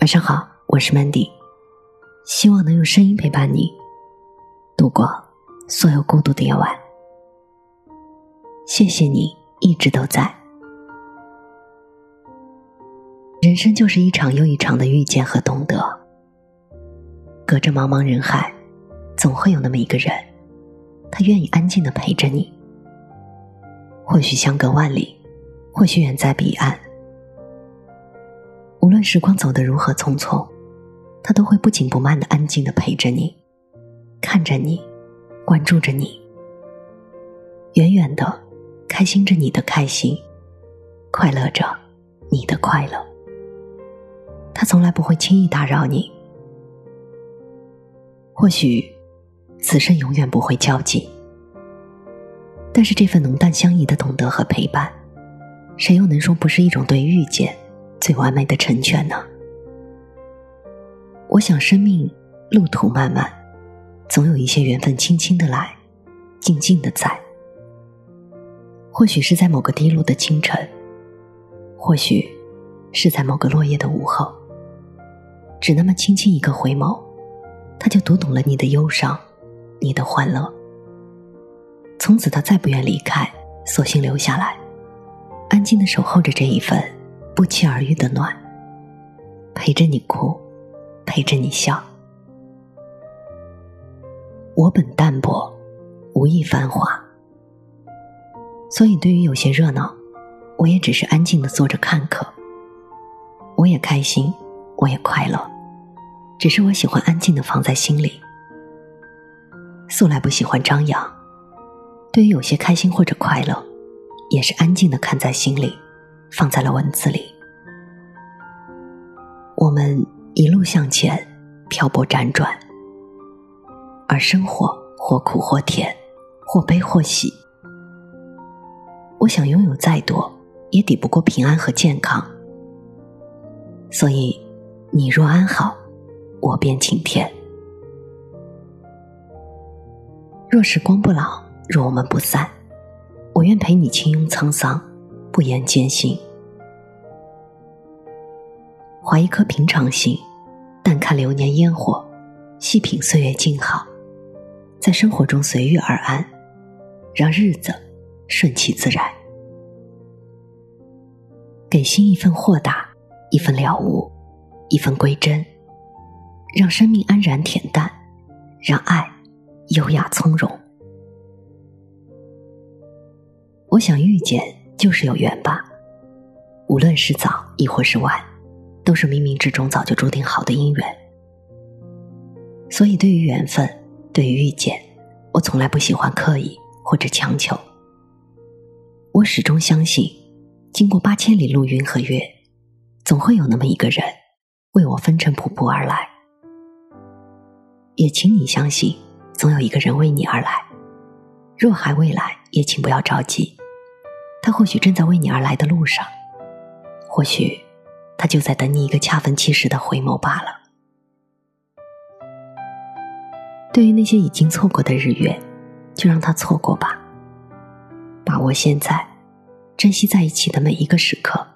晚上好，我是 Mandy，希望能用声音陪伴你度过所有孤独的夜晚。谢谢你一直都在。人生就是一场又一场的遇见和懂得，隔着茫茫人海，总会有那么一个人，他愿意安静的陪着你。或许相隔万里，或许远在彼岸。无论时光走得如何匆匆，他都会不紧不慢的安静的陪着你，看着你，关注着你，远远的开心着你的开心，快乐着你的快乐。他从来不会轻易打扰你。或许此生永远不会交集，但是这份浓淡相宜的懂得和陪伴，谁又能说不是一种对遇见？最完美的成全呢？我想，生命路途漫漫，总有一些缘分轻轻的来，静静的在。或许是在某个低落的清晨，或许是在某个落叶的午后，只那么轻轻一个回眸，他就读懂了你的忧伤，你的欢乐。从此，他再不愿离开，索性留下来，安静的守候着这一份。不期而遇的暖，陪着你哭，陪着你笑。我本淡泊，无意繁华，所以对于有些热闹，我也只是安静的坐着看客。我也开心，我也快乐，只是我喜欢安静的放在心里。素来不喜欢张扬，对于有些开心或者快乐，也是安静的看在心里。放在了文字里。我们一路向前，漂泊辗转，而生活或苦或甜，或悲或喜。我想拥有再多，也抵不过平安和健康。所以，你若安好，我便晴天。若时光不老，若我们不散，我愿陪你轻拥沧桑。不言艰辛，怀一颗平常心，淡看流年烟火，细品岁月静好，在生活中随遇而安，让日子顺其自然。给心一份豁达，一份了悟，一份归真，让生命安然恬淡，让爱优雅从容。我想遇见。就是有缘吧，无论是早亦或是晚，都是冥冥之中早就注定好的姻缘。所以，对于缘分，对于遇见，我从来不喜欢刻意或者强求。我始终相信，经过八千里路云和月，总会有那么一个人为我风尘仆仆而来。也请你相信，总有一个人为你而来。若还未来，也请不要着急。他或许正在为你而来的路上，或许他就在等你一个恰逢其时的回眸罢了。对于那些已经错过的日月，就让它错过吧。把握现在，珍惜在一起的每一个时刻。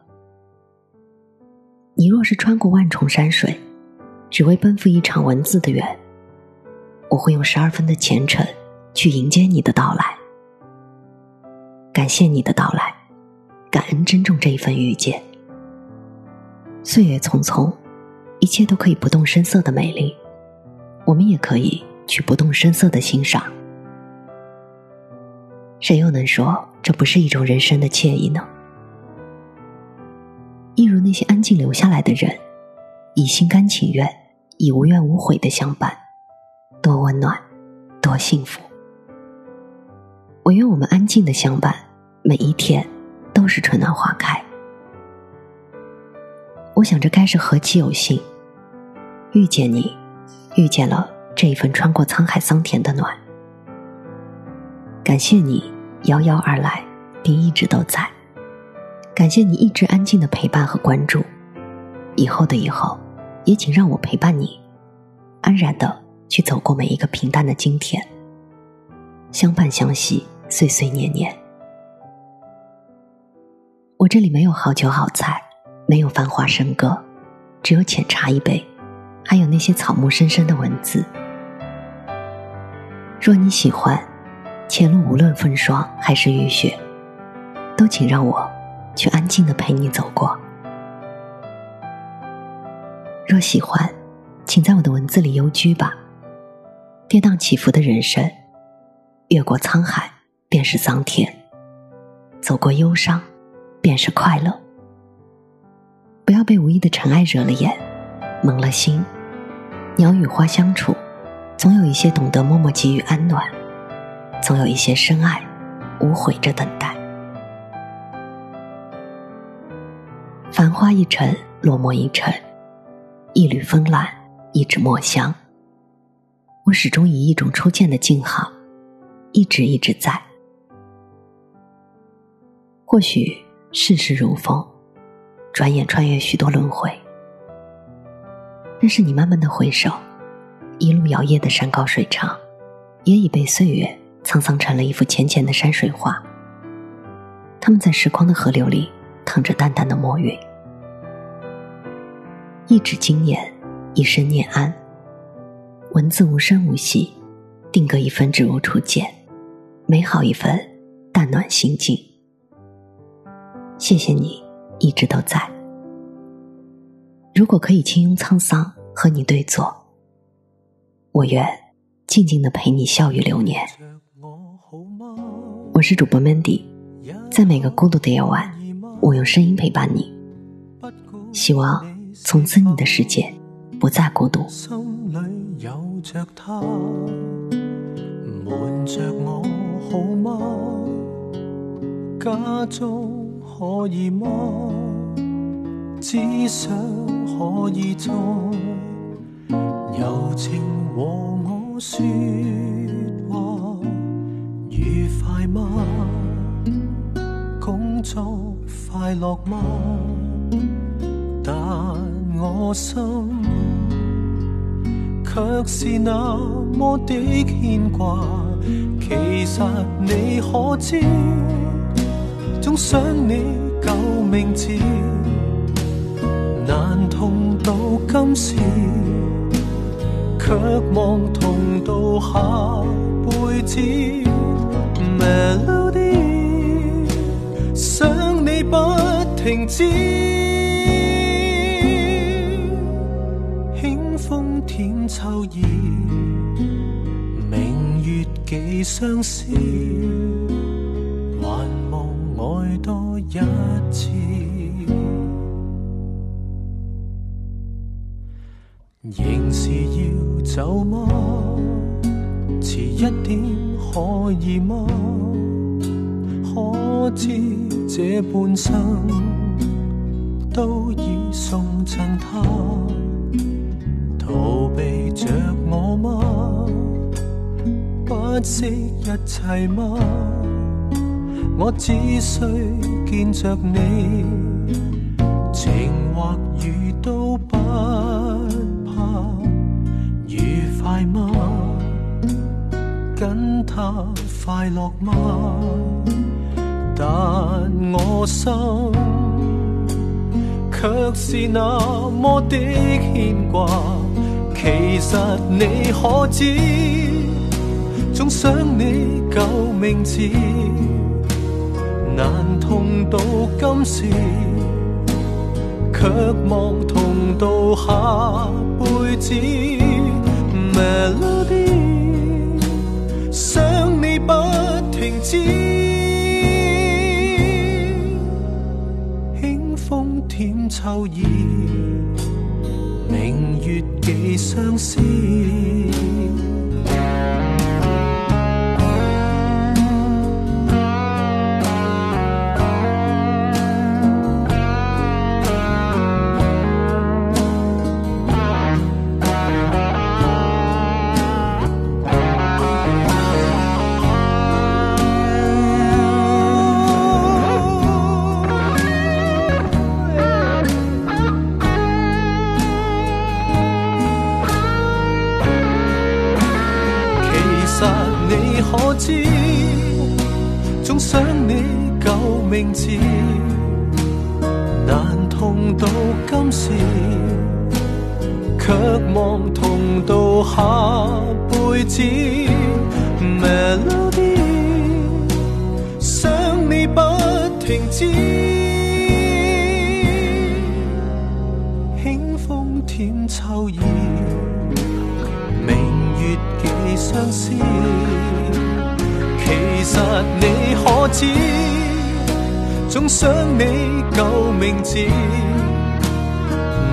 你若是穿过万重山水，只为奔赴一场文字的缘，我会用十二分的虔诚去迎接你的到来。感谢你的到来，感恩珍重这一份遇见。岁月匆匆，一切都可以不动声色的美丽，我们也可以去不动声色的欣赏。谁又能说这不是一种人生的惬意呢？一如那些安静留下来的人，以心甘情愿，以无怨无悔的相伴，多温暖，多幸福。我愿我们安静的相伴，每一天都是春暖花开。我想这该是何其有幸，遇见你，遇见了这一份穿过沧海桑田的暖。感谢你遥遥而来，并一直都在。感谢你一直安静的陪伴和关注。以后的以后，也请让我陪伴你，安然的去走过每一个平淡的今天。相伴相惜。岁岁年年，我这里没有好酒好菜，没有繁华笙歌，只有浅茶一杯，还有那些草木深深的文字。若你喜欢，前路无论风霜还是雨雪，都请让我去安静的陪你走过。若喜欢，请在我的文字里幽居吧。跌宕起伏的人生，越过沧海便是桑田，走过忧伤便是快乐。不要被无意的尘埃惹了眼，蒙了心。鸟与花相处，总有一些懂得默默给予安暖，总有一些深爱无悔着等待。繁花一尘，落寞一尘。一缕风澜，一纸墨香。我始终以一种初见的静好，一直一直在。或许世事如风，转眼穿越许多轮回。但是你慢慢的回首，一路摇曳的山高水长，也已被岁月沧桑成了一幅浅浅的山水画。他们在时光的河流里，淌着淡淡的墨云。一纸经年，一生念安。文字无声无息，定格一份只如初见，美好一份淡暖心境。谢谢你一直都在。如果可以轻拥沧桑，和你对坐，我愿静静的陪你笑语流年。我是主播 Mandy，在每个孤独的夜晚，我用声音陪伴你。希望。从此你的世界不再孤独心里有着他瞒着我好吗假装可以吗只想可以再柔情和我说话愉快吗工作快乐吗但我心却是那么的牵挂。其实你可知，总想你旧名字，难同到今时，却望同到下辈子。Melody，想你不停止。天秋意，明月几相思，一次。仍是要走吗？迟一点可以吗？可知这半生都已送赠他。逃避着我吗？不惜一切吗？我只需见着你，情或雨都不怕。愉快吗？跟他快乐吗？但我心却是那么的牵挂。其实你可知，总想你旧名字，难同到今时，却望同到下辈子。Melody，想你不停止，轻风添秋意。明月几相思。可知，总想你旧名字，难同到今时。却望同到下辈子。Melody，想你不停止。轻风添秋意，明月寄相思。其实你可知，总想你旧名字。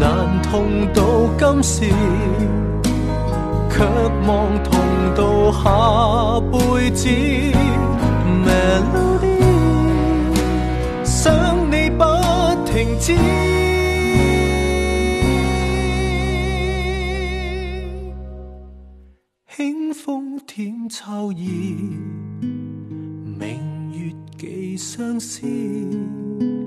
难同到今时，却望同到下辈子。Melody，想你不停止。轻风舔秋意，相思。